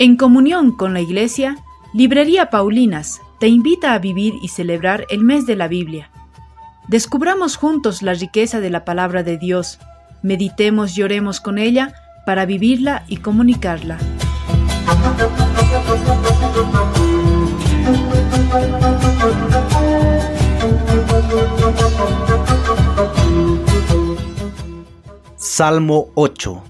En comunión con la Iglesia, Librería Paulinas te invita a vivir y celebrar el mes de la Biblia. Descubramos juntos la riqueza de la palabra de Dios, meditemos y oremos con ella para vivirla y comunicarla. Salmo 8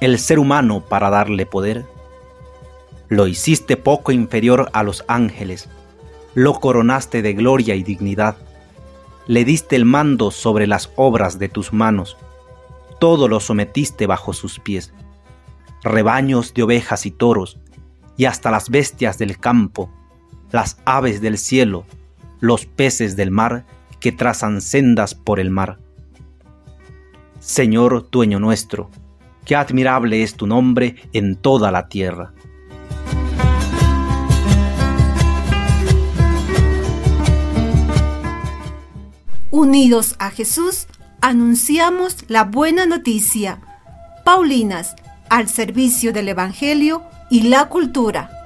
El ser humano para darle poder? Lo hiciste poco inferior a los ángeles, lo coronaste de gloria y dignidad, le diste el mando sobre las obras de tus manos, todo lo sometiste bajo sus pies, rebaños de ovejas y toros, y hasta las bestias del campo, las aves del cielo, los peces del mar que trazan sendas por el mar. Señor dueño nuestro, Qué admirable es tu nombre en toda la tierra. Unidos a Jesús, anunciamos la buena noticia. Paulinas, al servicio del Evangelio y la cultura.